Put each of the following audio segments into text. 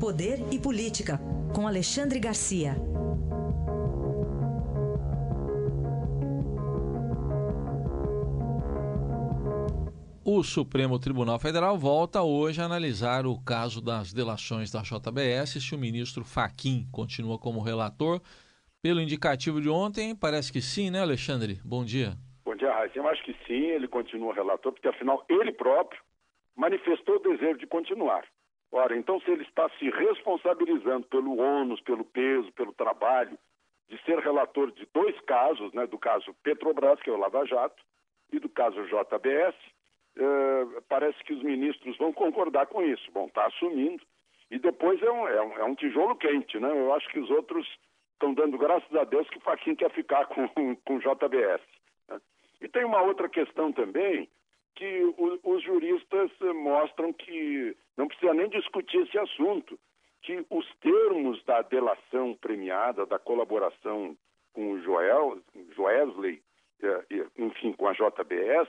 Poder e Política, com Alexandre Garcia. O Supremo Tribunal Federal volta hoje a analisar o caso das delações da JBS se o ministro Faquim continua como relator. Pelo indicativo de ontem, parece que sim, né, Alexandre? Bom dia. Bom dia, Raíssa. Eu acho que sim, ele continua relator, porque afinal ele próprio manifestou o desejo de continuar. Ora, então se ele está se responsabilizando pelo ônus, pelo peso, pelo trabalho de ser relator de dois casos, né, do caso Petrobras, que é o Lava Jato, e do caso JBS, eh, parece que os ministros vão concordar com isso, vão estar assumindo. E depois é um, é um, é um tijolo quente, né? Eu acho que os outros estão dando graças a Deus que o Faquinha quer ficar com o JBS. Né? E tem uma outra questão também, que o, os juristas mostram que não precisa nem discutir esse assunto, que os termos da delação premiada, da colaboração com o Joel, Joesley, eh, enfim, com a JBS,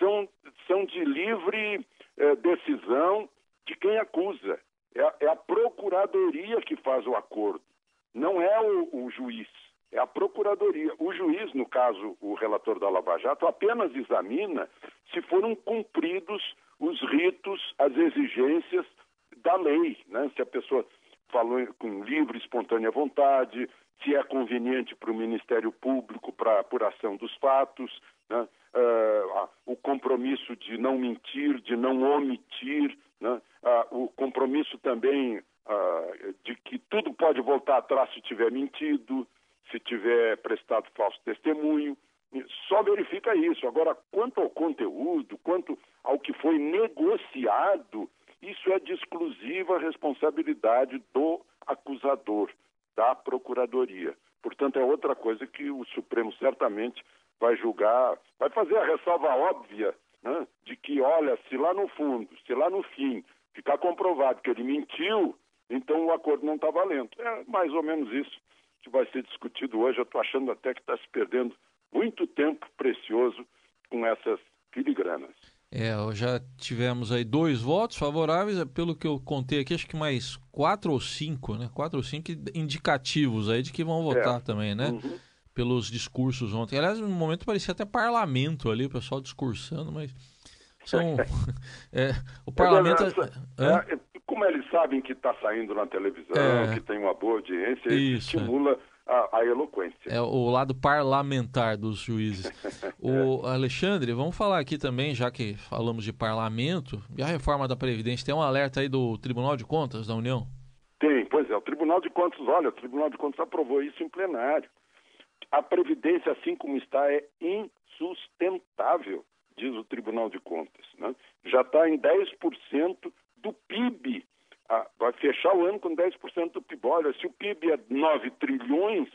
são, são de livre eh, decisão de quem acusa. É, é, a procuradoria que faz o acordo, não é o, o juiz é a Procuradoria. O juiz, no caso, o relator da Lava Jato, apenas examina se foram cumpridos os ritos, as exigências da lei, né? se a pessoa falou com livre, espontânea vontade, se é conveniente para o Ministério Público para apuração dos fatos, né? uh, o compromisso de não mentir, de não omitir, né? uh, o compromisso também uh, de que tudo pode voltar atrás se tiver mentido, se tiver prestado falso testemunho, só verifica isso. Agora, quanto ao conteúdo, quanto ao que foi negociado, isso é de exclusiva responsabilidade do acusador, da procuradoria. Portanto, é outra coisa que o Supremo certamente vai julgar, vai fazer a ressalva óbvia né, de que, olha, se lá no fundo, se lá no fim ficar comprovado que ele mentiu, então o acordo não está valendo. É mais ou menos isso que vai ser discutido hoje. Eu estou achando até que está se perdendo muito tempo precioso com essas filigranas. É, já tivemos aí dois votos favoráveis, pelo que eu contei aqui, acho que mais quatro ou cinco, né? Quatro ou cinco indicativos aí de que vão votar é. também, né? Uhum. Pelos discursos ontem. Aliás, no momento parecia até parlamento ali, o pessoal discursando, mas são. é, o parlamento. É, é, como eles sabem que está saindo na televisão, é. que tem uma boa audiência, isso, estimula é. a, a, eloquência. É o lado parlamentar dos juízes. o é. Alexandre, vamos falar aqui também, já que falamos de parlamento, e a reforma da Previdência, tem um alerta aí do Tribunal de Contas da União? Tem, pois é, o Tribunal de Contas, olha, o Tribunal de Contas aprovou isso em plenário. A Previdência, assim como está, é insustentável, diz o Tribunal de Contas. Né? Já está em 10% do PIB. Ah, vai fechar o ano com 10% do PIB. Olha, se o PIB é 9 trilhões,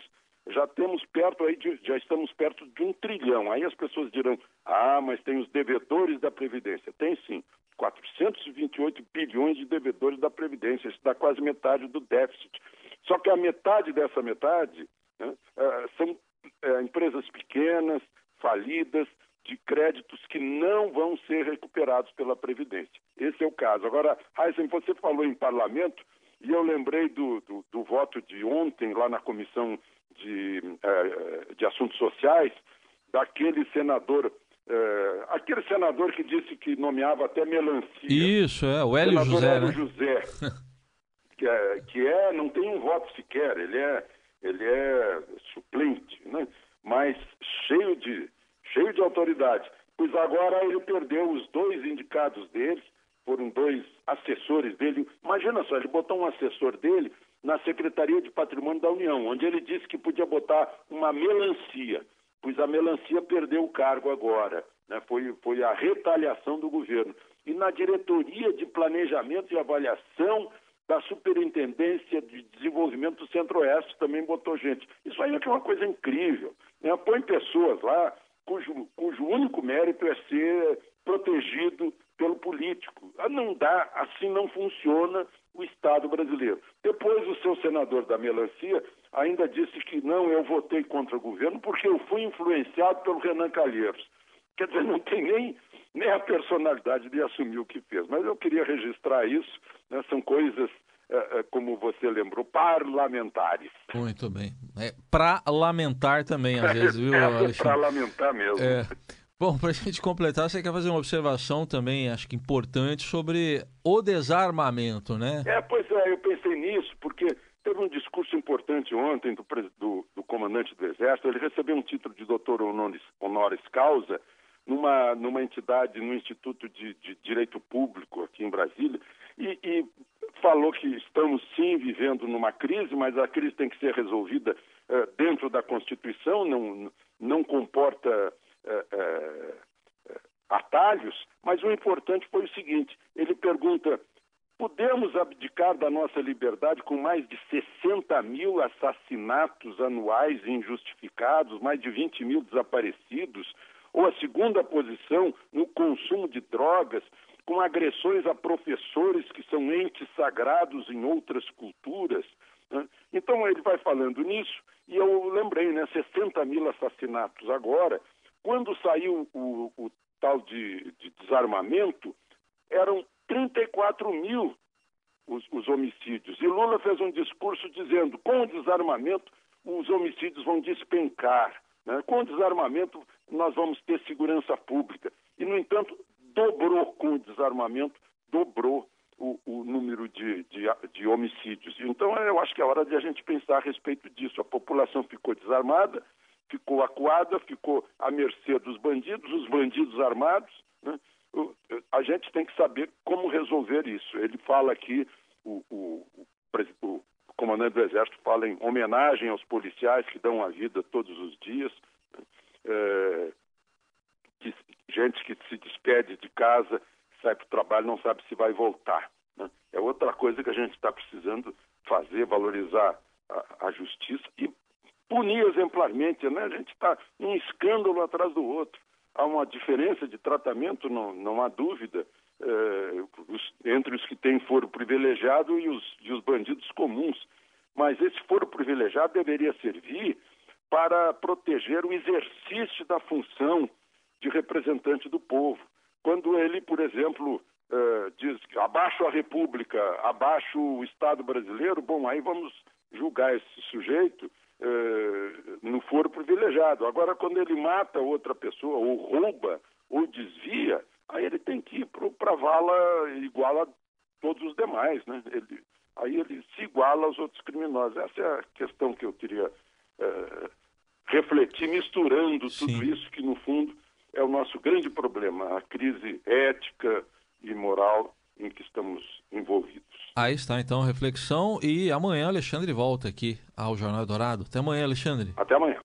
já temos perto aí de, já estamos perto de um trilhão. Aí as pessoas dirão: "Ah, mas tem os devedores da previdência". Tem sim. 428 bilhões de devedores da previdência, isso dá quase metade do déficit. Só que a metade dessa metade né, uh, são uh, empresas pequenas, falidas, de créditos que não vão ser recuperados pela Previdência. Esse é o caso. Agora, Heisen, você falou em parlamento e eu lembrei do, do, do voto de ontem lá na Comissão de, eh, de Assuntos Sociais, daquele senador, eh, aquele senador que disse que nomeava até melancia. Isso, é, o Hélio José. Hélio né? José, que, é, que é, não tem um voto sequer, ele é, ele é suplente, né? mas cheio de cheio de autoridade. Pois agora ele perdeu os dois indicados dele, foram dois assessores dele. Imagina só, ele botou um assessor dele na Secretaria de Patrimônio da União, onde ele disse que podia botar uma melancia, pois a melancia perdeu o cargo agora. Né? Foi, foi a retaliação do governo. E na Diretoria de Planejamento e Avaliação da Superintendência de Desenvolvimento do Centro-Oeste também botou gente. Isso aí é, é uma coisa incrível. Né? Põe pessoas lá cujo, cujo único mérito é ser protegido pelo político. Ah, não dá, assim não funciona o Estado brasileiro. Depois, o seu senador da melancia ainda disse que não, eu votei contra o governo porque eu fui influenciado pelo Renan Calheiros. Quer dizer, não tem nem, nem a personalidade de assumir o que fez. Mas eu queria registrar isso, né? são coisas como você lembrou, parlamentares. Muito bem. É para lamentar também, às vezes, viu, é, Para lamentar mesmo. É. Bom, para a gente completar, você quer fazer uma observação também, acho que importante, sobre o desarmamento, né? É, pois é, eu pensei nisso, porque teve um discurso importante ontem do, do, do comandante do Exército, ele recebeu um título de doutor honoris, honoris causa numa, numa entidade, no Instituto de, de Direito Público aqui em Brasília, e, e falou que estamos sim vivendo numa crise, mas a crise tem que ser resolvida uh, dentro da Constituição, não, não comporta uh, uh, atalhos, mas o importante foi o seguinte: ele pergunta. Podemos abdicar da nossa liberdade com mais de 60 mil assassinatos anuais injustificados, mais de 20 mil desaparecidos, ou a segunda posição no consumo de drogas, com agressões a professores que são entes sagrados em outras culturas. Né? Então ele vai falando nisso, e eu lembrei, né, 60 mil assassinatos agora. Quando saiu o, o tal de, de, desarmamento, eram 34 mil os, os homicídios. E Lula fez um discurso dizendo: com o desarmamento, os homicídios vão despencar. Né? Com o desarmamento, nós vamos ter segurança pública. E, no entanto, dobrou com o desarmamento, dobrou o, o número de, de, de, homicídios. Então, eu acho que é hora de a gente pensar a respeito disso. A população ficou desarmada, ficou acuada, ficou à mercê dos bandidos, os bandidos armados. Né? A gente tem que saber como resolver isso. Ele fala aqui, o, o, o, comandante do Exército fala em homenagem aos policiais que dão a vida todos os dias. Né? É, que, gente que se despede de casa, sai para o trabalho, não sabe se vai voltar. Né? É outra coisa que a gente está precisando fazer, valorizar a, a, justiça e punir exemplarmente. Né? A gente está um escândalo atrás do outro. Há uma diferença de tratamento, não, não há dúvida, eh, os, entre os que têm foro privilegiado e os, e os bandidos comuns. Mas esse foro privilegiado deveria servir para proteger o exercício da função de representante do povo. Quando ele, por exemplo, uh, diz abaixo a República, abaixo o Estado brasileiro, bom, aí vamos julgar esse sujeito uh, no foro privilegiado. Agora, quando ele mata outra pessoa, ou rouba, ou desvia, aí ele tem que ir para a vala igual a todos os demais, né? Ele, aí ele se iguala aos outros criminosos. Essa é a questão que eu queria uh, refletir, misturando tudo Sim. isso que, no fundo, é o nosso grande problema, a crise ética e moral em que estamos envolvidos. Aí está então a reflexão e amanhã Alexandre volta aqui ao Jornal Dourado. Até amanhã, Alexandre. Até amanhã.